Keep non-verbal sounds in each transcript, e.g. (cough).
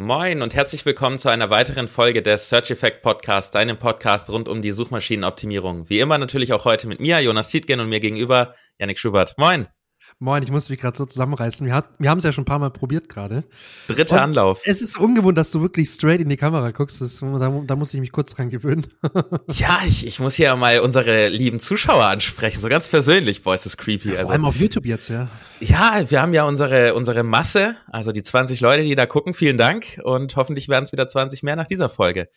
Moin und herzlich willkommen zu einer weiteren Folge des Search Effect Podcasts, deinem Podcast rund um die Suchmaschinenoptimierung. Wie immer natürlich auch heute mit mir, Jonas Tietgen und mir gegenüber, Yannick Schubert. Moin. Moin, ich muss mich gerade so zusammenreißen. Wir, hat, wir haben es ja schon ein paar Mal probiert gerade. Dritter Und Anlauf. Es ist ungewohnt, dass du wirklich straight in die Kamera guckst. Das, da, da, muss ich mich kurz dran gewöhnen. (laughs) ja, ich, ich muss hier mal unsere lieben Zuschauer ansprechen. So ganz persönlich, ist das creepy. Ja, vor also, allem auf YouTube jetzt, ja. Ja, wir haben ja unsere, unsere Masse, also die 20 Leute, die da gucken. Vielen Dank. Und hoffentlich werden es wieder 20 mehr nach dieser Folge.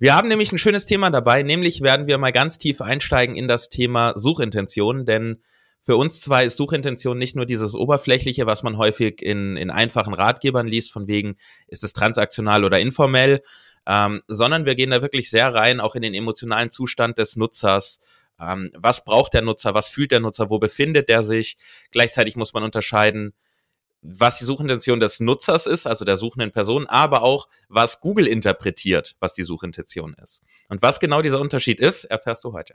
Wir haben nämlich ein schönes Thema dabei, nämlich werden wir mal ganz tief einsteigen in das Thema Suchintention, denn für uns zwei ist Suchintention nicht nur dieses Oberflächliche, was man häufig in, in einfachen Ratgebern liest, von wegen, ist es transaktional oder informell, ähm, sondern wir gehen da wirklich sehr rein, auch in den emotionalen Zustand des Nutzers. Ähm, was braucht der Nutzer? Was fühlt der Nutzer? Wo befindet er sich? Gleichzeitig muss man unterscheiden, was die Suchintention des Nutzers ist, also der suchenden Person, aber auch, was Google interpretiert, was die Suchintention ist. Und was genau dieser Unterschied ist, erfährst du heute.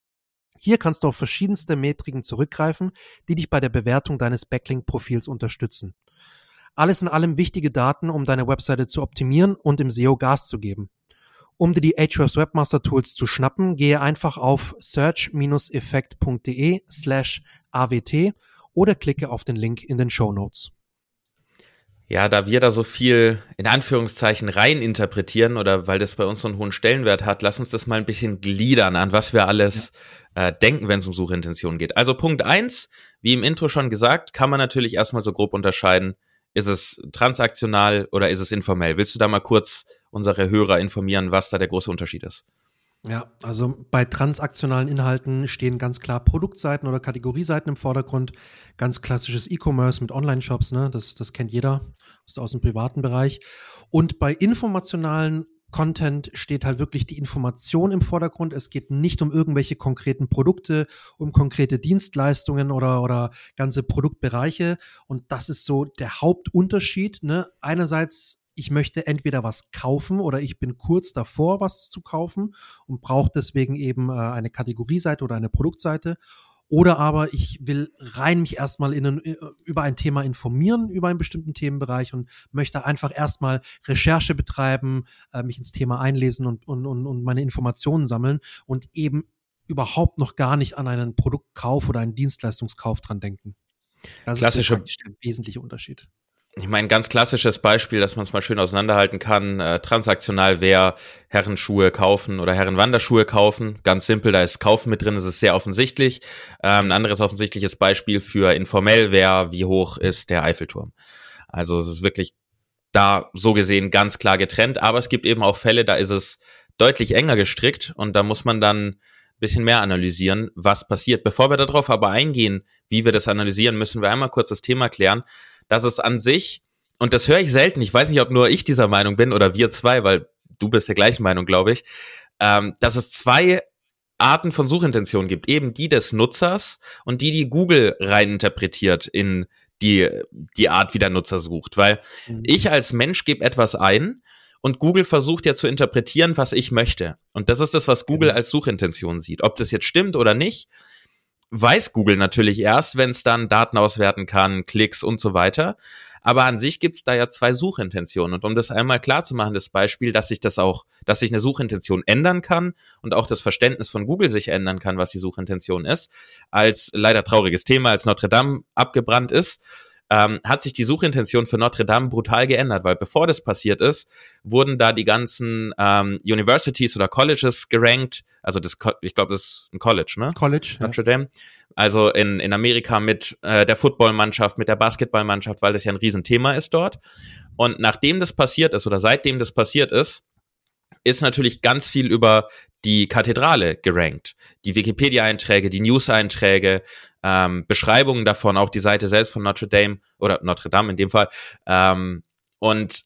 Hier kannst du auf verschiedenste Metriken zurückgreifen, die dich bei der Bewertung deines Backlink-Profils unterstützen. Alles in allem wichtige Daten, um deine Webseite zu optimieren und im SEO Gas zu geben. Um dir die Ahrefs Webmaster Tools zu schnappen, gehe einfach auf search-effekt.de slash awt oder klicke auf den Link in den Show Notes ja, da wir da so viel in Anführungszeichen rein interpretieren oder weil das bei uns so einen hohen Stellenwert hat, lass uns das mal ein bisschen gliedern, an was wir alles ja. äh, denken, wenn es um Suchintention geht. Also Punkt eins, wie im Intro schon gesagt, kann man natürlich erstmal so grob unterscheiden, ist es transaktional oder ist es informell? Willst du da mal kurz unsere Hörer informieren, was da der große Unterschied ist? Ja, also bei transaktionalen Inhalten stehen ganz klar Produktseiten oder Kategorieseiten im Vordergrund. Ganz klassisches E-Commerce mit Online-Shops, ne? Das, das kennt jeder aus dem privaten Bereich. Und bei informationalen Content steht halt wirklich die Information im Vordergrund. Es geht nicht um irgendwelche konkreten Produkte, um konkrete Dienstleistungen oder, oder ganze Produktbereiche. Und das ist so der Hauptunterschied. Ne? Einerseits ich möchte entweder was kaufen oder ich bin kurz davor, was zu kaufen und brauche deswegen eben äh, eine Kategorieseite oder eine Produktseite. Oder aber ich will rein mich erstmal in ein, äh, über ein Thema informieren, über einen bestimmten Themenbereich und möchte einfach erstmal Recherche betreiben, äh, mich ins Thema einlesen und, und, und, und meine Informationen sammeln und eben überhaupt noch gar nicht an einen Produktkauf oder einen Dienstleistungskauf dran denken. Das Klassische, ist der wesentliche Unterschied ich meine, ganz klassisches Beispiel, dass man es mal schön auseinanderhalten kann. Äh, transaktional wäre Herrenschuhe kaufen oder Herrenwanderschuhe kaufen. Ganz simpel, da ist Kaufen mit drin, das ist sehr offensichtlich. Ähm, ein anderes offensichtliches Beispiel für informell wäre, wie hoch ist der Eiffelturm. Also es ist wirklich da so gesehen ganz klar getrennt, aber es gibt eben auch Fälle, da ist es deutlich enger gestrickt und da muss man dann bisschen mehr analysieren, was passiert. Bevor wir darauf aber eingehen, wie wir das analysieren, müssen wir einmal kurz das Thema klären dass es an sich, und das höre ich selten, ich weiß nicht, ob nur ich dieser Meinung bin oder wir zwei, weil du bist der gleichen Meinung, glaube ich, ähm, dass es zwei Arten von Suchintentionen gibt. Eben die des Nutzers und die, die Google reininterpretiert in die, die Art, wie der Nutzer sucht. Weil mhm. ich als Mensch gebe etwas ein und Google versucht ja zu interpretieren, was ich möchte. Und das ist das, was Google mhm. als Suchintention sieht. Ob das jetzt stimmt oder nicht, weiß Google natürlich erst, wenn es dann Daten auswerten kann, Klicks und so weiter. Aber an sich gibt's da ja zwei Suchintentionen. Und um das einmal klar zu machen, das Beispiel, dass sich das auch, dass sich eine Suchintention ändern kann und auch das Verständnis von Google sich ändern kann, was die Suchintention ist, als leider trauriges Thema, als Notre Dame abgebrannt ist, ähm, hat sich die Suchintention für Notre Dame brutal geändert, weil bevor das passiert ist, wurden da die ganzen ähm, Universities oder Colleges gerankt. Also das, ich glaube, das ist ein College, ne? College. Notre Dame. Also in, in Amerika mit äh, der Footballmannschaft, mit der Basketballmannschaft, weil das ja ein Riesenthema ist dort. Und nachdem das passiert ist oder seitdem das passiert ist, ist natürlich ganz viel über die Kathedrale gerankt. Die Wikipedia-Einträge, die News-Einträge, ähm, Beschreibungen davon, auch die Seite selbst von Notre Dame oder Notre Dame in dem Fall. Ähm, und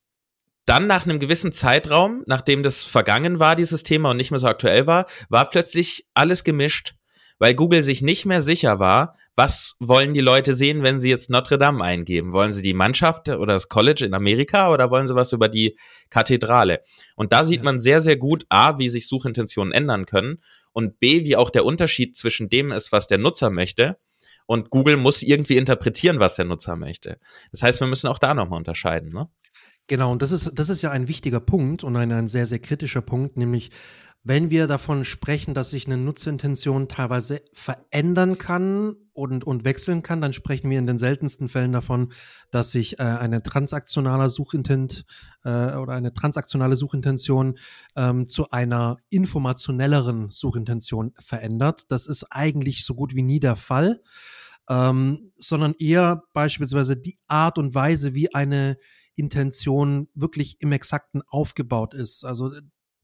dann nach einem gewissen Zeitraum, nachdem das vergangen war, dieses Thema und nicht mehr so aktuell war, war plötzlich alles gemischt, weil Google sich nicht mehr sicher war, was wollen die Leute sehen, wenn sie jetzt Notre Dame eingeben? Wollen sie die Mannschaft oder das College in Amerika oder wollen sie was über die Kathedrale? Und da sieht ja. man sehr, sehr gut, A, wie sich Suchintentionen ändern können und B, wie auch der Unterschied zwischen dem ist, was der Nutzer möchte und Google muss irgendwie interpretieren, was der Nutzer möchte. Das heißt, wir müssen auch da nochmal unterscheiden. Ne? Genau, und das ist, das ist ja ein wichtiger Punkt und ein, ein sehr, sehr kritischer Punkt, nämlich wenn wir davon sprechen, dass sich eine Nutzerintention teilweise verändern kann und, und wechseln kann, dann sprechen wir in den seltensten Fällen davon, dass sich äh, eine transaktionale Suchintent äh, oder eine transaktionale Suchintention ähm, zu einer informationelleren Suchintention verändert. Das ist eigentlich so gut wie nie der Fall, ähm, sondern eher beispielsweise die Art und Weise, wie eine Intention wirklich im Exakten aufgebaut ist. Also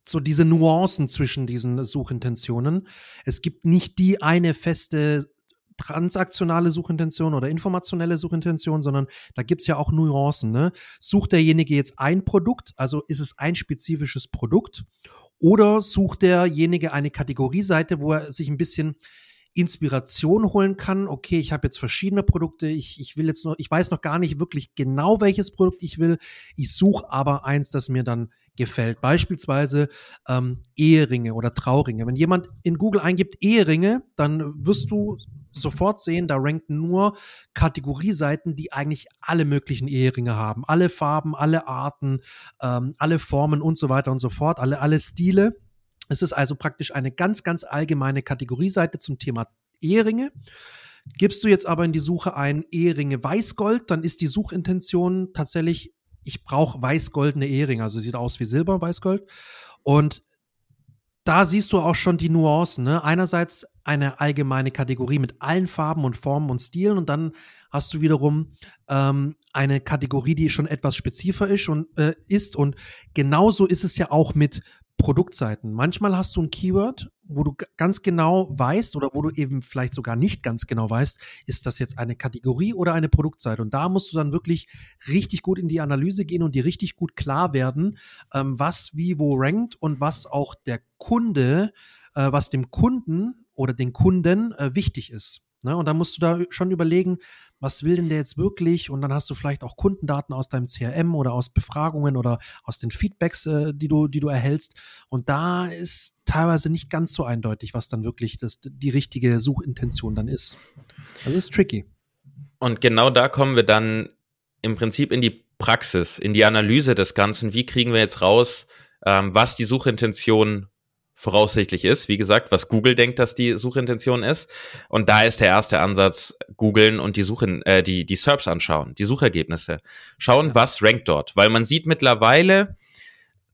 so diese Nuancen zwischen diesen Suchintentionen. Es gibt nicht die eine feste transaktionale Suchintention oder informationelle Suchintention, sondern da gibt's ja auch Nuancen. Ne? Sucht derjenige jetzt ein Produkt, also ist es ein spezifisches Produkt, oder sucht derjenige eine Kategorieseite, wo er sich ein bisschen Inspiration holen kann. Okay, ich habe jetzt verschiedene Produkte. Ich, ich will jetzt noch, ich weiß noch gar nicht wirklich genau, welches Produkt ich will. Ich suche aber eins, das mir dann gefällt. Beispielsweise ähm, Eheringe oder Trauringe. Wenn jemand in Google eingibt Eheringe, dann wirst du sofort sehen, da ranken nur Kategorieseiten, die eigentlich alle möglichen Eheringe haben. Alle Farben, alle Arten, ähm, alle Formen und so weiter und so fort, alle, alle Stile. Es ist also praktisch eine ganz, ganz allgemeine Kategorieseite zum Thema Eheringe. Gibst du jetzt aber in die Suche ein Eheringe Weißgold, dann ist die Suchintention tatsächlich, ich brauche weißgoldene Eheringe, also sieht aus wie Silber, Weißgold. Und da siehst du auch schon die Nuancen. Ne? Einerseits eine allgemeine Kategorie mit allen Farben und Formen und Stilen und dann hast du wiederum ähm, eine Kategorie, die schon etwas spezifischer ist und, äh, ist. Und genauso ist es ja auch mit Produktseiten. Manchmal hast du ein Keyword, wo du ganz genau weißt oder wo du eben vielleicht sogar nicht ganz genau weißt, ist das jetzt eine Kategorie oder eine Produktseite. Und da musst du dann wirklich richtig gut in die Analyse gehen und dir richtig gut klar werden, ähm, was wie wo rankt und was auch der Kunde, äh, was dem Kunden oder den Kunden äh, wichtig ist. Ne? Und dann musst du da schon überlegen, was will denn der jetzt wirklich? Und dann hast du vielleicht auch Kundendaten aus deinem CRM oder aus Befragungen oder aus den Feedbacks, äh, die du, die du erhältst. Und da ist teilweise nicht ganz so eindeutig, was dann wirklich das, die richtige Suchintention dann ist. Das ist tricky. Und genau da kommen wir dann im Prinzip in die Praxis, in die Analyse des Ganzen. Wie kriegen wir jetzt raus, ähm, was die Suchintention voraussichtlich ist. Wie gesagt, was Google denkt, dass die Suchintention ist. Und da ist der erste Ansatz, googeln und die Suchen, äh, die, die SERPs anschauen, die Suchergebnisse. Schauen, ja. was rankt dort. Weil man sieht mittlerweile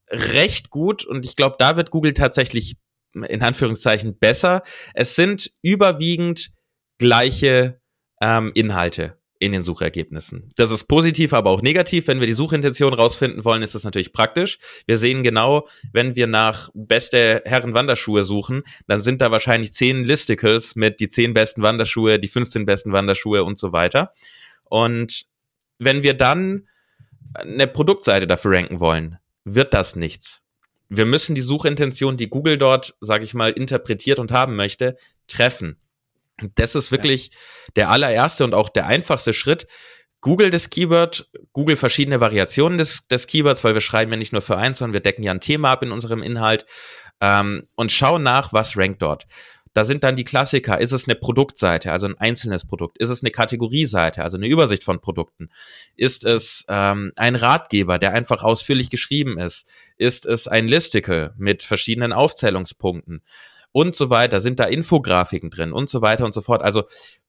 recht gut, und ich glaube, da wird Google tatsächlich in Anführungszeichen besser. Es sind überwiegend gleiche ähm, Inhalte in den Suchergebnissen. Das ist positiv, aber auch negativ. Wenn wir die Suchintention rausfinden wollen, ist das natürlich praktisch. Wir sehen genau, wenn wir nach beste Herren-Wanderschuhe suchen, dann sind da wahrscheinlich zehn Listicles mit die zehn besten Wanderschuhe, die 15 besten Wanderschuhe und so weiter. Und wenn wir dann eine Produktseite dafür ranken wollen, wird das nichts. Wir müssen die Suchintention, die Google dort, sage ich mal, interpretiert und haben möchte, treffen. Das ist wirklich ja. der allererste und auch der einfachste Schritt. Google das Keyword, Google verschiedene Variationen des, des Keywords, weil wir schreiben ja nicht nur für eins, sondern wir decken ja ein Thema ab in unserem Inhalt ähm, und schauen nach, was rankt dort. Da sind dann die Klassiker. Ist es eine Produktseite, also ein einzelnes Produkt? Ist es eine Kategorieseite, also eine Übersicht von Produkten? Ist es ähm, ein Ratgeber, der einfach ausführlich geschrieben ist? Ist es ein Listicle mit verschiedenen Aufzählungspunkten? Und so weiter, sind da Infografiken drin und so weiter und so fort. Also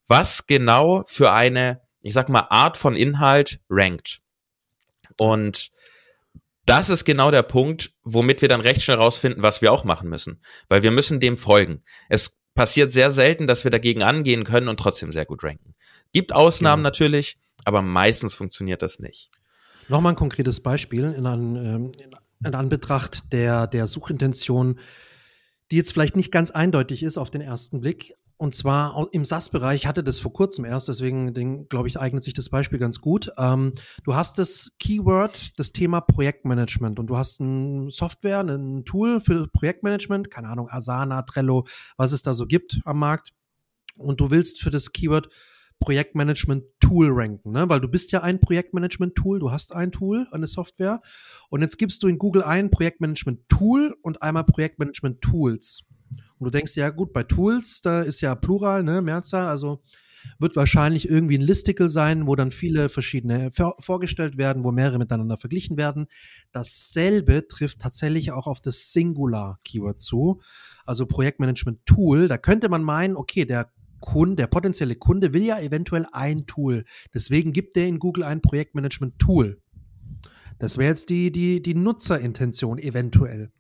was genau für eine, ich sag mal, Art von Inhalt rankt. Und das ist genau der Punkt, womit wir dann recht schnell rausfinden, was wir auch machen müssen. Weil wir müssen dem folgen. Es passiert sehr selten, dass wir dagegen angehen können und trotzdem sehr gut ranken. Gibt Ausnahmen genau. natürlich, aber meistens funktioniert das nicht. Nochmal ein konkretes Beispiel in, an, ähm, in Anbetracht der, der Suchintention die jetzt vielleicht nicht ganz eindeutig ist auf den ersten Blick. Und zwar im SaaS-Bereich hatte das vor kurzem erst, deswegen glaube ich, eignet sich das Beispiel ganz gut. Ähm, du hast das Keyword, das Thema Projektmanagement und du hast ein Software, ein Tool für Projektmanagement, keine Ahnung, Asana, Trello, was es da so gibt am Markt. Und du willst für das Keyword Projektmanagement-Tool ranken, ne? weil du bist ja ein Projektmanagement-Tool, du hast ein Tool, eine Software und jetzt gibst du in Google ein Projektmanagement-Tool und einmal Projektmanagement-Tools. Und du denkst, ja gut, bei Tools, da ist ja Plural, ne, Mehrzahl, also wird wahrscheinlich irgendwie ein Listicle sein, wo dann viele verschiedene vorgestellt werden, wo mehrere miteinander verglichen werden. Dasselbe trifft tatsächlich auch auf das Singular-Keyword zu. Also Projektmanagement-Tool, da könnte man meinen, okay, der Kunde, der potenzielle Kunde will ja eventuell ein Tool. Deswegen gibt der in Google ein Projektmanagement-Tool. Das wäre jetzt die, die, die Nutzerintention eventuell.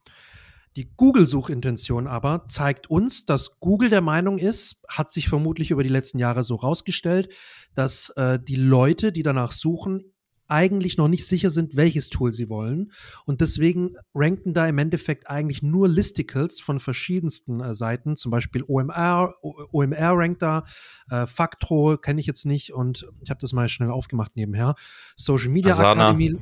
Die Google-Suchintention aber zeigt uns, dass Google der Meinung ist, hat sich vermutlich über die letzten Jahre so rausgestellt, dass äh, die Leute, die danach suchen, eigentlich noch nicht sicher sind, welches Tool sie wollen. Und deswegen ranken da im Endeffekt eigentlich nur Listicles von verschiedensten äh, Seiten, zum Beispiel OMR, OMR rankt da, äh, Factro kenne ich jetzt nicht und ich habe das mal schnell aufgemacht nebenher. Social Media Asana. Academy.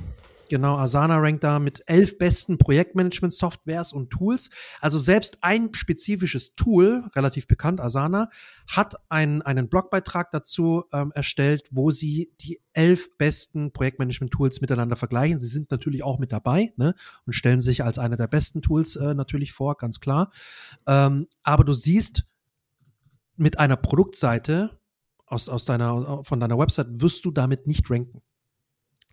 Genau, Asana rankt da mit elf besten Projektmanagement-Softwares und Tools. Also selbst ein spezifisches Tool, relativ bekannt, Asana, hat ein, einen Blogbeitrag dazu ähm, erstellt, wo sie die elf besten Projektmanagement-Tools miteinander vergleichen. Sie sind natürlich auch mit dabei ne, und stellen sich als einer der besten Tools äh, natürlich vor, ganz klar. Ähm, aber du siehst, mit einer Produktseite aus, aus deiner, von deiner Website wirst du damit nicht ranken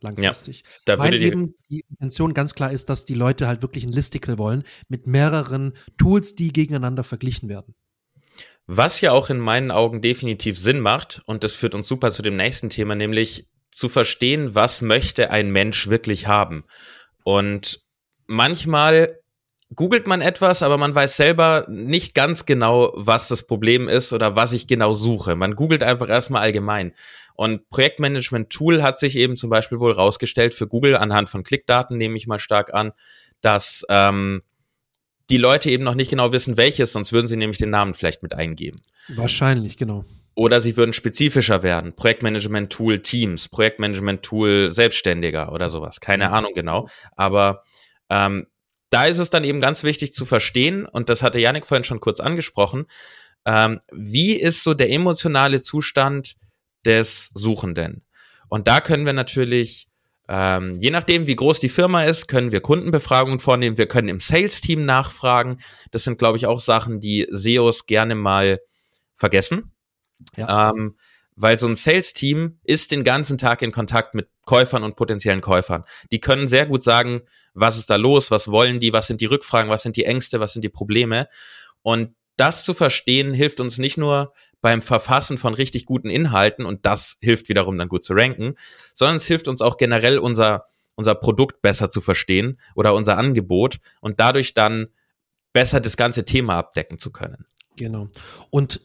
langfristig. Ja, Weil eben die Intention ganz klar ist, dass die Leute halt wirklich ein Listicle wollen mit mehreren Tools, die gegeneinander verglichen werden. Was ja auch in meinen Augen definitiv Sinn macht, und das führt uns super zu dem nächsten Thema, nämlich zu verstehen, was möchte ein Mensch wirklich haben. Und manchmal googelt man etwas, aber man weiß selber nicht ganz genau, was das Problem ist oder was ich genau suche. Man googelt einfach erstmal allgemein. Und Projektmanagement-Tool hat sich eben zum Beispiel wohl rausgestellt für Google anhand von Klickdaten, nehme ich mal stark an, dass ähm, die Leute eben noch nicht genau wissen, welches, sonst würden sie nämlich den Namen vielleicht mit eingeben. Wahrscheinlich, genau. Oder sie würden spezifischer werden. Projektmanagement-Tool Teams, Projektmanagement-Tool Selbstständiger oder sowas. Keine mhm. Ahnung genau. Aber ähm, da ist es dann eben ganz wichtig zu verstehen, und das hatte Janik vorhin schon kurz angesprochen, ähm, wie ist so der emotionale Zustand des Suchenden. Und da können wir natürlich, ähm, je nachdem, wie groß die Firma ist, können wir Kundenbefragungen vornehmen. Wir können im Sales-Team nachfragen. Das sind, glaube ich, auch Sachen, die SEOs gerne mal vergessen. Ja. Ähm, weil so ein Sales-Team ist den ganzen Tag in Kontakt mit Käufern und potenziellen Käufern. Die können sehr gut sagen, was ist da los, was wollen die, was sind die Rückfragen, was sind die Ängste, was sind die Probleme. Und das zu verstehen hilft uns nicht nur beim Verfassen von richtig guten Inhalten und das hilft wiederum dann gut zu ranken, sondern es hilft uns auch generell unser, unser Produkt besser zu verstehen oder unser Angebot und dadurch dann besser das ganze Thema abdecken zu können. Genau. Und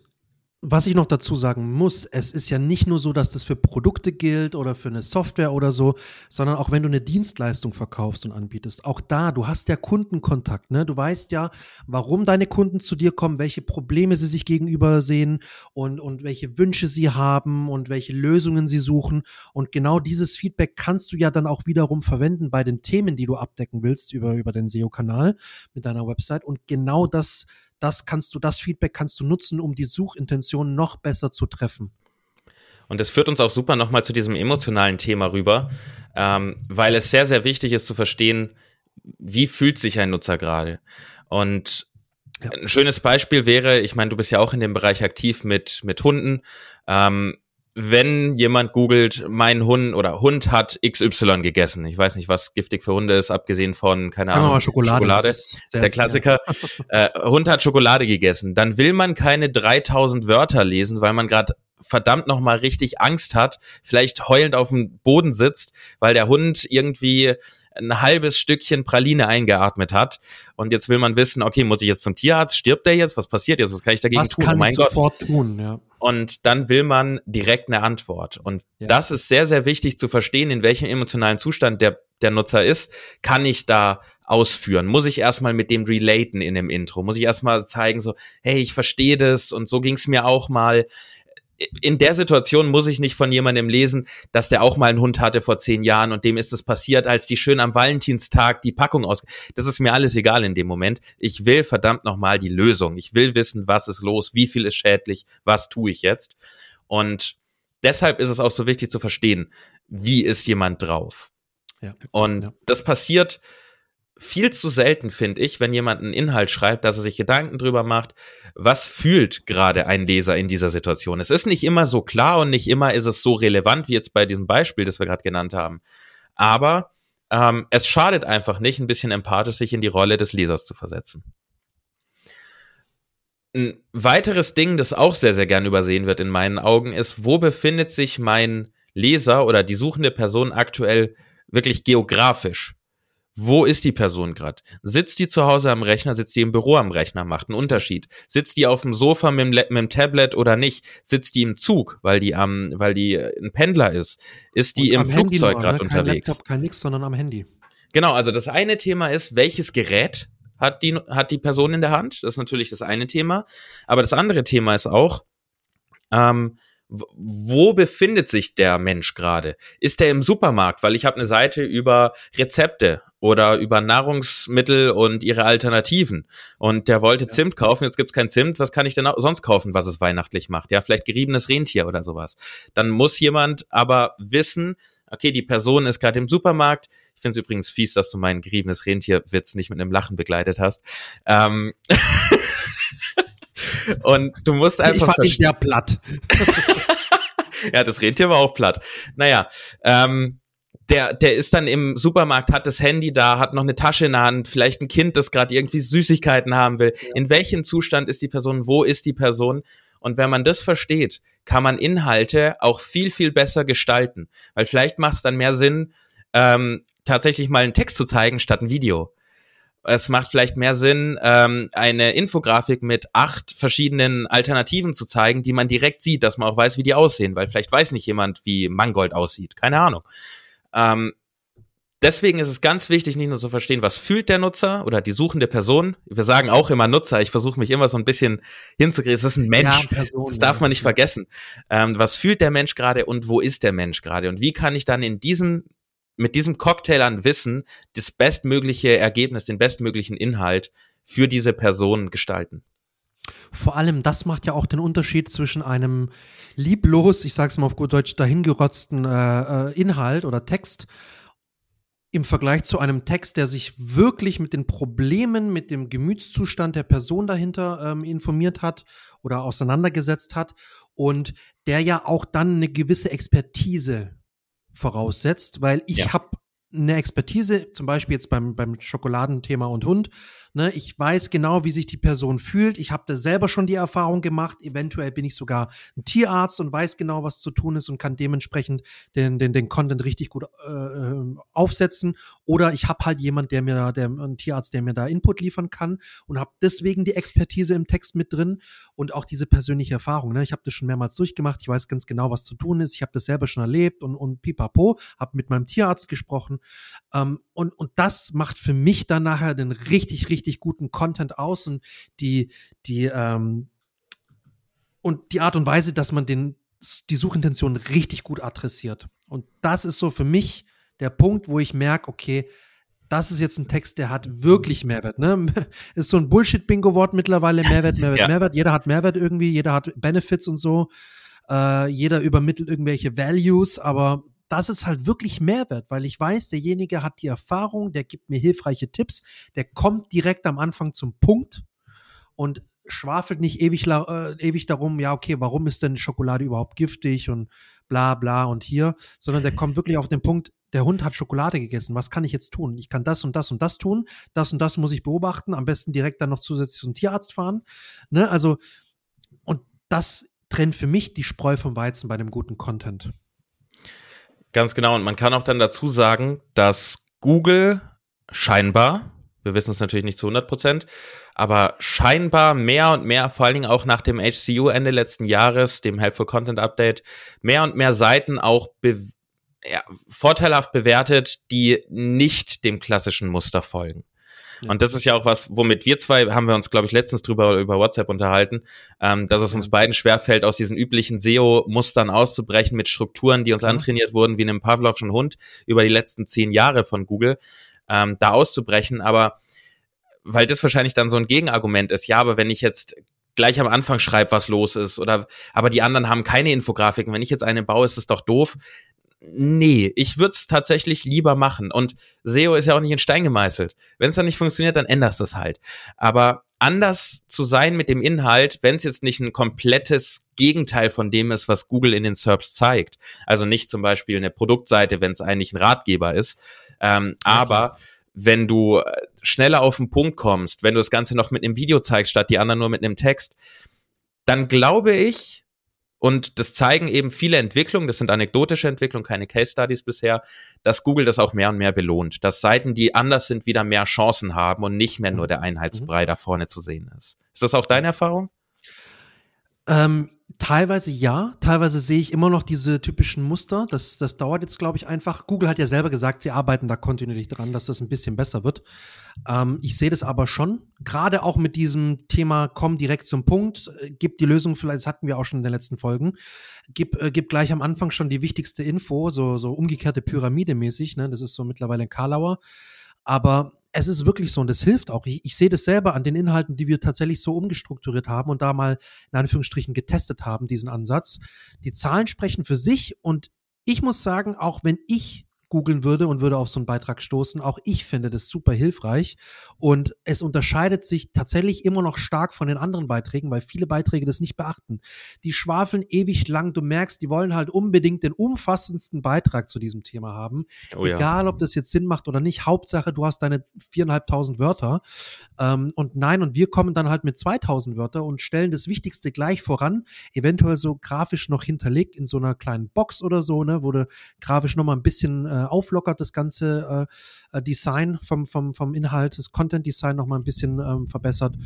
was ich noch dazu sagen muss, es ist ja nicht nur so, dass das für Produkte gilt oder für eine Software oder so, sondern auch wenn du eine Dienstleistung verkaufst und anbietest. Auch da, du hast ja Kundenkontakt, ne? Du weißt ja, warum deine Kunden zu dir kommen, welche Probleme sie sich gegenüber sehen und, und welche Wünsche sie haben und welche Lösungen sie suchen. Und genau dieses Feedback kannst du ja dann auch wiederum verwenden bei den Themen, die du abdecken willst über, über den SEO-Kanal mit deiner Website. Und genau das das kannst du, das Feedback kannst du nutzen, um die Suchintention noch besser zu treffen. Und das führt uns auch super nochmal zu diesem emotionalen Thema rüber, ähm, weil es sehr, sehr wichtig ist zu verstehen, wie fühlt sich ein Nutzer gerade. Und ein schönes Beispiel wäre, ich meine, du bist ja auch in dem Bereich aktiv mit, mit Hunden. Ähm, wenn jemand googelt, mein Hund oder Hund hat XY gegessen. Ich weiß nicht, was giftig für Hunde ist, abgesehen von, keine Ahnung, mal, Schokolade. Schokolade der Klassiker. äh, Hund hat Schokolade gegessen. Dann will man keine 3000 Wörter lesen, weil man gerade verdammt noch mal richtig Angst hat, vielleicht heulend auf dem Boden sitzt, weil der Hund irgendwie ein halbes Stückchen Praline eingeatmet hat und jetzt will man wissen, okay, muss ich jetzt zum Tierarzt? Stirbt der jetzt? Was passiert jetzt? Was kann ich dagegen was tun? Kann oh mein ich Gott. sofort tun, ja. Und dann will man direkt eine Antwort. Und Ja. das ist sehr, sehr wichtig zu verstehen, in welchem emotionalen Zustand der, der Nutzer ist. Kann ich da ausführen? Muss ich erstmal mit dem relaten in dem Intro? Muss ich erstmal zeigen, so, hey, ich verstehe das und so ging's mir auch mal. In der Situation muss ich nicht von jemandem lesen, dass der auch mal einen Hund hatte vor zehn Jahren und dem ist es passiert, als die schön am Valentinstag die Packung aus. Das ist mir alles egal in dem Moment. Ich will verdammt nochmal die Lösung. Ich will wissen, was ist los, wie viel ist schädlich, was tue ich jetzt. Und deshalb ist es auch so wichtig zu verstehen, wie ist jemand drauf. Ja. Und Ja. das passiert viel zu selten, finde ich, wenn jemand einen Inhalt schreibt, dass er sich Gedanken drüber macht, was fühlt gerade ein Leser in dieser Situation. Es ist nicht immer so klar und nicht immer ist es so relevant wie jetzt bei diesem Beispiel, das wir gerade genannt haben. Aber ähm, es schadet einfach nicht, ein bisschen empathisch sich in die Rolle des Lesers zu versetzen. Ein weiteres Ding, das auch sehr, sehr gern übersehen wird in meinen Augen, ist, wo befindet sich mein Leser oder die suchende Person aktuell wirklich geografisch? Wo ist die Person gerade? Sitzt die zu Hause am Rechner, sitzt die im Büro am Rechner, macht einen Unterschied. Sitzt die auf dem Sofa mit dem, mit dem Tablet oder nicht? Sitzt die im Zug, weil die am, weil die äh, ein Pendler ist? Ist die Und im Flugzeug nur, gerade ne? Kein unterwegs? Laptop, kein nix, sondern am Handy. Genau, also das eine Thema ist, welches Gerät hat die, hat die Person in der Hand? Das ist natürlich das eine Thema. Aber das andere Thema ist auch, ähm, wo befindet sich der Mensch gerade? Ist der im Supermarkt? Weil ich habe eine Seite über Rezepte oder über Nahrungsmittel und ihre Alternativen. Und der wollte Ja. Zimt kaufen, jetzt gibt's kein Zimt. Was kann ich denn sonst kaufen, was es weihnachtlich macht? Ja, vielleicht geriebenes Rentier oder sowas. Dann muss jemand aber wissen, okay, die Person ist gerade im Supermarkt. Ich finde es übrigens fies, dass du meinen geriebenes Rentierwitz nicht mit einem Lachen begleitet hast. Ähm (laughs) und du musst Ich einfach fand dich sehr platt. (laughs) Ja, das Rentier war auch platt. Naja, ähm, der, der ist dann im Supermarkt, hat das Handy da, hat noch eine Tasche in der Hand, vielleicht ein Kind, das gerade irgendwie Süßigkeiten haben will. In welchem Zustand ist die Person? Wo ist die Person? Und wenn man das versteht, kann man Inhalte auch viel, viel besser gestalten. Weil vielleicht macht es dann mehr Sinn, ähm, tatsächlich mal einen Text zu zeigen statt ein Video. Es macht vielleicht mehr Sinn, ähm, eine Infografik mit acht verschiedenen Alternativen zu zeigen, die man direkt sieht, dass man auch weiß, wie die aussehen, weil vielleicht weiß nicht jemand, wie Mangold aussieht. Keine Ahnung. Ähm, deswegen ist es ganz wichtig, nicht nur zu verstehen, was fühlt der Nutzer oder die suchende Person. Wir sagen auch immer Nutzer. Ich versuche mich immer so ein bisschen hinzukriegen. Es ist ein Mensch. Ja, Person, das darf man nicht vergessen. Ähm, was fühlt der Mensch gerade und wo ist der Mensch gerade? Und wie kann ich dann in diesem, mit diesem Cocktail an Wissen das bestmögliche Ergebnis, den bestmöglichen Inhalt für diese Person gestalten? Vor allem, das macht ja auch den Unterschied zwischen einem lieblos, ich sag's mal auf gut Deutsch, dahingerotzten äh, äh, Inhalt oder Text im Vergleich zu einem Text, der sich wirklich mit den Problemen, mit dem Gemütszustand der Person dahinter ähm, informiert hat oder auseinandergesetzt hat und der ja auch dann eine gewisse Expertise voraussetzt, weil ich Ja. habe eine Expertise, zum Beispiel jetzt beim, beim Schokoladenthema und Hund. Ne, ich weiß genau, wie sich die Person fühlt. Ich habe da selber schon die Erfahrung gemacht. Eventuell bin ich sogar ein Tierarzt und weiß genau, was zu tun ist und kann dementsprechend den, den, den Content richtig gut äh, äh, aufsetzen. Oder ich habe halt jemand, der mir, der, ein Tierarzt, der mir da Input liefern kann und habe deswegen die Expertise im Text mit drin und auch diese persönliche Erfahrung. Ne? Ich habe das schon mehrmals durchgemacht. Ich weiß ganz genau, was zu tun ist. Ich habe das selber schon erlebt und, und pipapo, habe mit meinem Tierarzt gesprochen. Ähm, und, und das macht für mich dann nachher den richtig, richtig guten Content aus und die, die, ähm, und die Art und Weise, dass man den, die Suchintention richtig gut adressiert. Und das ist so für mich der Punkt, wo ich merke, okay, das ist jetzt ein Text, der hat wirklich Mehrwert. Ne? (laughs) Ist so ein Bullshit-Bingo-Wort mittlerweile. Mehrwert, (laughs) Mehrwert, Ja. Mehrwert. Jeder hat Mehrwert irgendwie, jeder hat Benefits und so. Äh, jeder übermittelt irgendwelche Values, aber das ist halt wirklich Mehrwert, weil ich weiß, derjenige hat die Erfahrung, der gibt mir hilfreiche Tipps, der kommt direkt am Anfang zum Punkt und schwafelt nicht ewig, äh, ewig darum, ja, okay, warum ist denn Schokolade überhaupt giftig und bla bla und hier, sondern der kommt wirklich auf den Punkt, der Hund hat Schokolade gegessen, was kann ich jetzt tun? Ich kann das und das und das tun, das und das muss ich beobachten, am besten direkt dann noch zusätzlich zum Tierarzt fahren, ne, also, und das trennt für mich die Spreu vom Weizen bei dem guten Content. Ganz genau. Und man kann auch dann dazu sagen, dass Google scheinbar, wir wissen es natürlich nicht zu 100 Prozent, aber scheinbar mehr und mehr, vor allen Dingen auch nach dem HCU Ende letzten Jahres, dem Helpful Content Update, mehr und mehr Seiten auch be ja, vorteilhaft bewertet, die nicht dem klassischen Muster folgen. Ja. Und das ist ja auch was, womit wir zwei haben wir uns, glaube ich, letztens drüber über WhatsApp unterhalten, ähm, dass es uns beiden schwerfällt, aus diesen üblichen SEO-Mustern auszubrechen mit Strukturen, die uns ja. antrainiert wurden, wie einem Pavlovschen Hund über die letzten zehn Jahre von Google, ähm, da auszubrechen. Aber weil das wahrscheinlich dann so ein Gegenargument ist, ja, aber wenn ich jetzt gleich am Anfang schreibe, was los ist, oder aber die anderen haben keine Infografiken, wenn ich jetzt eine baue, ist es doch doof nee, ich würde es tatsächlich lieber machen. Und SEO ist ja auch nicht in Stein gemeißelt. Wenn es dann nicht funktioniert, dann änderst du es halt. Aber anders zu sein mit dem Inhalt, wenn es jetzt nicht ein komplettes Gegenteil von dem ist, was Google in den SERPs zeigt. Also nicht zum Beispiel eine Produktseite, wenn es eigentlich ein Ratgeber ist. Ähm, okay. Aber wenn du äh, schneller auf den Punkt kommst, wenn du das Ganze noch mit einem Video zeigst, statt die anderen nur mit einem Text, dann glaube ich, und das zeigen eben viele Entwicklungen, das sind anekdotische Entwicklungen, keine Case Studies bisher, dass Google das auch mehr und mehr belohnt, dass Seiten, die anders sind, wieder mehr Chancen haben und nicht mehr nur der Einheitsbrei mhm. da vorne zu sehen ist. Ist das auch deine Erfahrung? Ähm, Teilweise ja, teilweise sehe ich immer noch diese typischen Muster. Das, das dauert jetzt, glaube ich, einfach. Google hat ja selber gesagt, sie arbeiten da kontinuierlich dran, dass das ein bisschen besser wird. Ähm, ich sehe das aber schon, gerade auch mit diesem Thema, komm direkt zum Punkt, äh, gib die Lösung, vielleicht, das hatten wir auch schon in den letzten Folgen, gib, äh, gib gleich am Anfang schon die wichtigste Info, so, so umgekehrte Pyramide mäßig, ne? das ist so mittlerweile ein Karlauer. Aber es ist wirklich so und das hilft auch. Ich, ich sehe das selber an den Inhalten, die wir tatsächlich so umgestrukturiert haben und da mal in Anführungsstrichen getestet haben, diesen Ansatz. Die Zahlen sprechen für sich und ich muss sagen, auch wenn ich googeln würde und würde auf so einen Beitrag stoßen. Auch ich finde das super hilfreich und es unterscheidet sich tatsächlich immer noch stark von den anderen Beiträgen, weil viele Beiträge das nicht beachten. Die schwafeln ewig lang. Du merkst, die wollen halt unbedingt den umfassendsten Beitrag zu diesem Thema haben. Oh ja. Egal, ob das jetzt Sinn macht oder nicht. Hauptsache, du hast deine viereinhalbtausend Wörter. Ähm, und nein, und wir kommen dann halt mit 2000 Wörter und stellen das Wichtigste gleich voran. Eventuell so grafisch noch hinterlegt in so einer kleinen Box oder so, ne, wo du grafisch nochmal ein bisschen äh, auflockert, das ganze äh, äh, Design vom, vom, vom Inhalt, das Content-Design nochmal ein bisschen ähm, verbessert.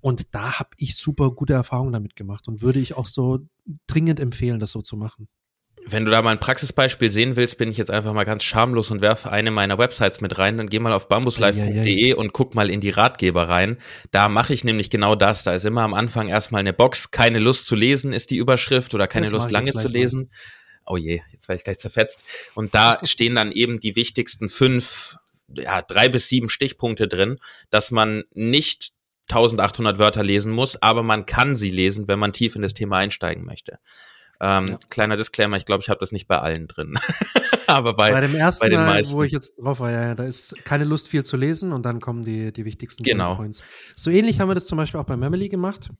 Und da habe ich super gute Erfahrungen damit gemacht und würde ich auch so dringend empfehlen, das so zu machen. Wenn du da mal ein Praxisbeispiel sehen willst, bin ich jetzt einfach mal ganz schamlos und werfe eine meiner Websites mit rein. Dann geh mal auf bambuslife.de ja, ja. und guck mal in die Ratgeber rein. Da mache ich nämlich genau das. Da ist immer am Anfang erstmal eine Box. Keine Lust zu lesen ist die Überschrift oder keine das Lust lange zu lesen. Mal oh je, jetzt werde ich gleich zerfetzt. Und da (laughs) stehen dann eben die wichtigsten fünf, ja, drei bis sieben Stichpunkte drin, dass man nicht 1800 Wörter lesen muss, aber man kann sie lesen, wenn man tief in das Thema einsteigen möchte. Ähm, ja. Kleiner Disclaimer, ich glaube, ich habe das nicht bei allen drin. (laughs) aber bei, bei dem ersten, bei den meisten. wo ich jetzt drauf war, ja, da ist keine Lust viel zu lesen und dann kommen die, die wichtigsten genau. Points. So ähnlich haben wir das zum Beispiel auch bei Memely gemacht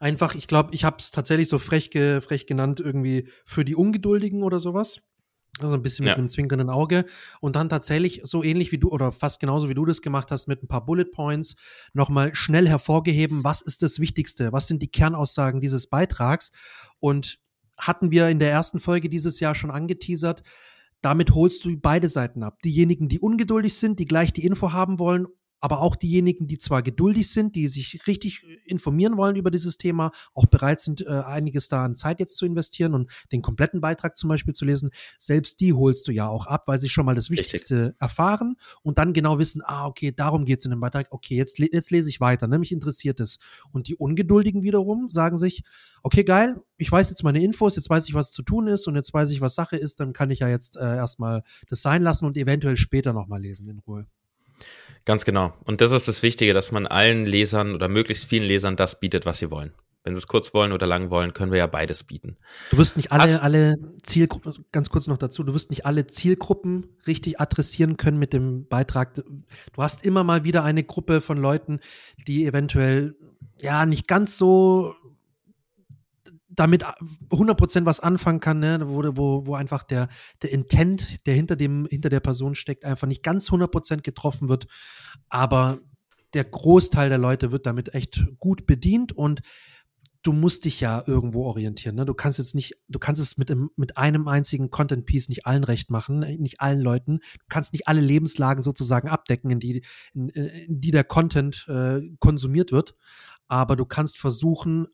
einfach, ich glaube, ich habe es tatsächlich so frech, ge, frech genannt, irgendwie für die Ungeduldigen oder sowas. Also ein bisschen mit ja. einem zwinkernden Auge. Und dann tatsächlich so ähnlich wie du oder fast genauso wie du das gemacht hast, mit ein paar Bullet Points nochmal schnell hervorgeheben, was ist das Wichtigste? Was sind die Kernaussagen dieses Beitrags? Und hatten wir in der ersten Folge dieses Jahr schon angeteasert, damit holst du beide Seiten ab. Diejenigen, die ungeduldig sind, die gleich die Info haben wollen aber auch diejenigen, die zwar geduldig sind, die sich richtig äh, informieren wollen über dieses Thema, auch bereit sind, äh, einiges da an Zeit jetzt zu investieren und den kompletten Beitrag zum Beispiel zu lesen, selbst die holst du ja auch ab, weil sie schon mal das Wichtigste richtig. erfahren und dann genau wissen, ah, okay, darum geht's in dem Beitrag, okay, jetzt, jetzt lese ich weiter, ne, mich interessiert es. Und die Ungeduldigen wiederum sagen sich, okay, geil, ich weiß jetzt meine Infos, jetzt weiß ich, was zu tun ist und jetzt weiß ich, was Sache ist, dann kann ich ja jetzt äh, erstmal das sein lassen und eventuell später nochmal lesen in Ruhe. Ganz genau. Und das ist das Wichtige, dass man allen Lesern oder möglichst vielen Lesern das bietet, was sie wollen. Wenn sie es kurz wollen oder lang wollen, können wir ja beides bieten. Du wirst nicht alle, alle Zielgruppen, ganz kurz noch dazu, du wirst nicht alle Zielgruppen richtig adressieren können mit dem Beitrag. Du hast immer mal wieder eine Gruppe von Leuten, die eventuell ja nicht ganz so damit 100% was anfangen kann, ne? wo, wo, wo einfach der, der Intent, der hinter, dem, hinter der Person steckt, einfach nicht ganz 100% getroffen wird. Aber der Großteil der Leute wird damit echt gut bedient und du musst dich ja irgendwo orientieren. Ne? Du kannst jetzt nicht, du kannst es mit, mit einem einzigen Content-Piece nicht allen recht machen, nicht allen Leuten. Du kannst nicht alle Lebenslagen sozusagen abdecken, in die, in, in die der Content äh, konsumiert wird. Aber du kannst versuchen,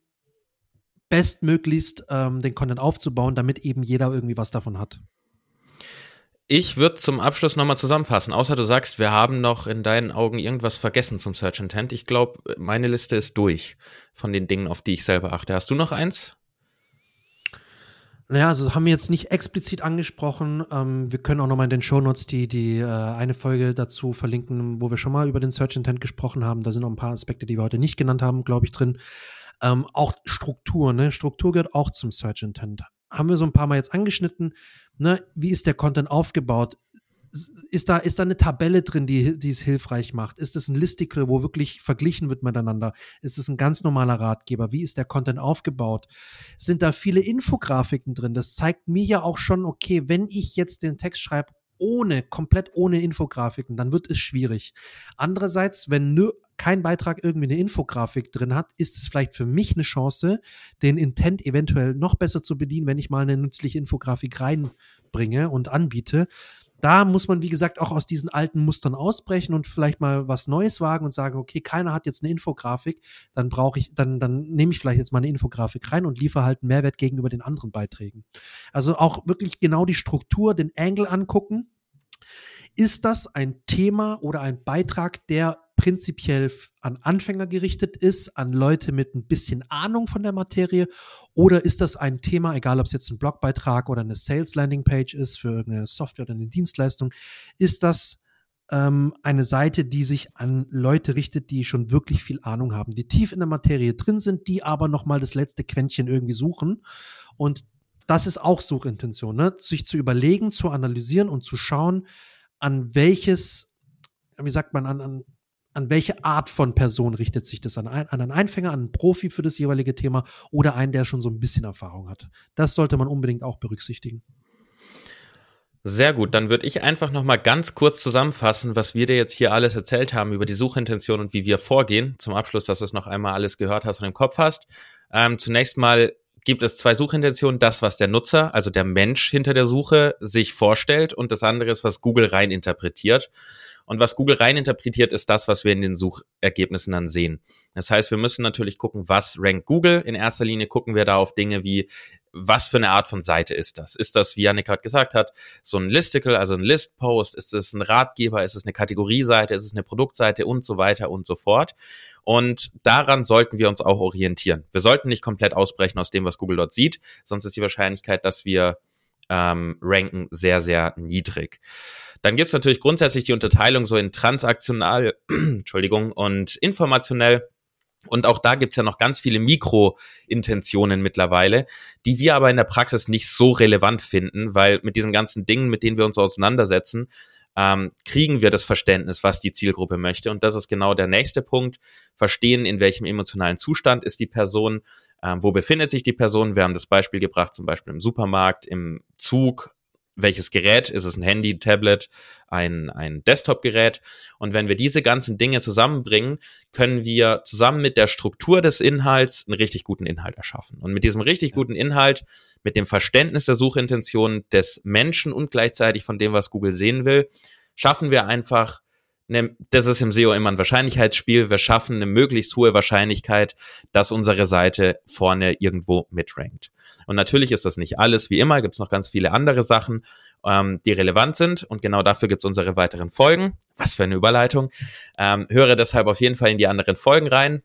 bestmöglichst ähm, den Content aufzubauen, damit eben jeder irgendwie was davon hat. Ich würde zum Abschluss nochmal zusammenfassen, außer du sagst, wir haben noch in deinen Augen irgendwas vergessen zum Search Intent. Ich glaube, meine Liste ist durch von den Dingen, auf die ich selber achte. Hast du noch eins? Naja, also haben wir jetzt nicht explizit angesprochen. Ähm, wir können auch nochmal in den Shownotes die, die äh, eine Folge dazu verlinken, wo wir schon mal über den Search Intent gesprochen haben. Da sind noch ein paar Aspekte, die wir heute nicht genannt haben, glaube ich, drin. Ähm, auch Struktur, ne? Struktur gehört auch zum Search Intent. Haben wir so ein paar Mal jetzt angeschnitten ne, wie ist der Content aufgebaut? Ist da, ist da eine Tabelle drin, die, die es hilfreich macht? Ist es ein Listicle, wo wirklich verglichen wird miteinander? Ist es ein ganz normaler Ratgeber? Wie ist der Content aufgebaut? Sind da viele Infografiken drin? Das zeigt mir ja auch schon, okay, wenn ich jetzt den Text schreibe, ohne, komplett ohne Infografiken, dann wird es schwierig. Andererseits, wenn kein Beitrag irgendwie eine Infografik drin hat, ist es vielleicht für mich eine Chance, den Intent eventuell noch besser zu bedienen, wenn ich mal eine nützliche Infografik reinbringe und anbiete. Da muss man, wie gesagt, auch aus diesen alten Mustern ausbrechen und vielleicht mal was Neues wagen und sagen, okay, keiner hat jetzt eine Infografik, dann brauche ich, dann, dann nehme ich vielleicht jetzt mal eine Infografik rein und liefere halt einen Mehrwert gegenüber den anderen Beiträgen. Also auch wirklich genau die Struktur, den Angle angucken. Ist das ein Thema oder ein Beitrag, der prinzipiell an Anfänger gerichtet ist, an Leute mit ein bisschen Ahnung von der Materie? Oder ist das ein Thema, egal ob es jetzt ein Blogbeitrag oder eine Sales Landing Page ist für eine Software oder eine Dienstleistung, ist das ähm, eine Seite, die sich an Leute richtet, die schon wirklich viel Ahnung haben, die tief in der Materie drin sind, die aber nochmal das letzte Quäntchen irgendwie suchen. Und das ist auch Suchintention, ne? sich zu überlegen, zu analysieren und zu schauen, an welches, wie sagt man, an, an an welche Art von Person richtet sich das? An, ein, an einen Einfänger, an einen Profi für das jeweilige Thema oder einen, der schon so ein bisschen Erfahrung hat? Das sollte man unbedingt auch berücksichtigen. Sehr gut, dann würde ich einfach noch mal ganz kurz zusammenfassen, was wir dir jetzt hier alles erzählt haben über die Suchintention und wie wir vorgehen. Zum Abschluss, dass du es noch einmal alles gehört hast und im Kopf hast. Ähm, zunächst mal gibt es zwei Suchintentionen. Das, was der Nutzer, also der Mensch hinter der Suche, sich vorstellt und das andere ist, was Google rein interpretiert. Und was Google reininterpretiert, ist das, was wir in den Suchergebnissen dann sehen. Das heißt, wir müssen natürlich gucken, was rankt Google. In erster Linie gucken wir da auf Dinge wie, was für eine Art von Seite ist das? Ist das, wie Janik gerade gesagt hat, so ein Listicle, also ein Listpost? Ist es ein Ratgeber? Ist es eine Kategorieseite? Ist es eine Produktseite und so weiter und so fort? Und daran sollten wir uns auch orientieren. Wir sollten nicht komplett ausbrechen aus dem, was Google dort sieht, sonst ist die Wahrscheinlichkeit, dass wir ähm, ranken sehr, sehr niedrig. Dann gibt's natürlich grundsätzlich die Unterteilung so in transaktional, (clears throat) Entschuldigung, und informationell. Und auch da gibt's ja noch ganz viele Mikrointentionen mittlerweile, die wir aber in der Praxis nicht so relevant finden, weil mit diesen ganzen Dingen, mit denen wir uns auseinandersetzen, ähm, kriegen wir das Verständnis, was die Zielgruppe möchte. Und das ist genau der nächste Punkt. Verstehen, in welchem emotionalen Zustand ist die Person, ähm, wo befindet sich die Person. Wir haben das Beispiel gebracht, zum Beispiel im Supermarkt, im Zug, welches Gerät, ist es ein Handy, Tablet, ein, ein Desktop-Gerät. Und wenn wir diese ganzen Dinge zusammenbringen, können wir zusammen mit der Struktur des Inhalts einen richtig guten Inhalt erschaffen. Und mit diesem richtig guten Inhalt, mit dem Verständnis der Suchintention des Menschen und gleichzeitig von dem, was Google sehen will, schaffen wir einfach das ist im SEO immer ein Wahrscheinlichkeitsspiel. Wir schaffen eine möglichst hohe Wahrscheinlichkeit, dass unsere Seite vorne irgendwo mitrankt. Und natürlich ist das nicht alles. Wie immer gibt es noch ganz viele andere Sachen, ähm, die relevant sind. Und genau dafür gibt es unsere weiteren Folgen. Was für eine Überleitung. Ähm, höre deshalb auf jeden Fall in die anderen Folgen rein.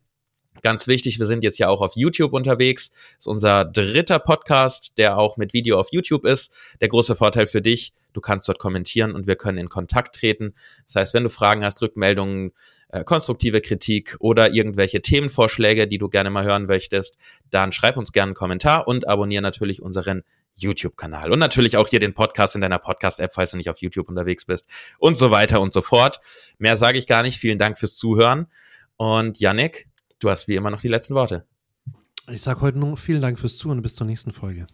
Ganz wichtig, wir sind jetzt ja auch auf YouTube unterwegs. Das ist unser dritter Podcast, der auch mit Video auf YouTube ist. Der große Vorteil für dich, du kannst dort kommentieren und wir können in Kontakt treten. Das heißt, wenn du Fragen hast, Rückmeldungen, äh, konstruktive Kritik oder irgendwelche Themenvorschläge, die du gerne mal hören möchtest, dann schreib uns gerne einen Kommentar und abonniere natürlich unseren YouTube-Kanal und natürlich auch hier den Podcast in deiner Podcast-App, falls du nicht auf YouTube unterwegs bist und so weiter und so fort. Mehr sage ich gar nicht. Vielen Dank fürs Zuhören. Und Yannick, Du hast wie immer noch die letzten Worte. Ich sage heute nur vielen Dank fürs Zuhören und bis zur nächsten Folge.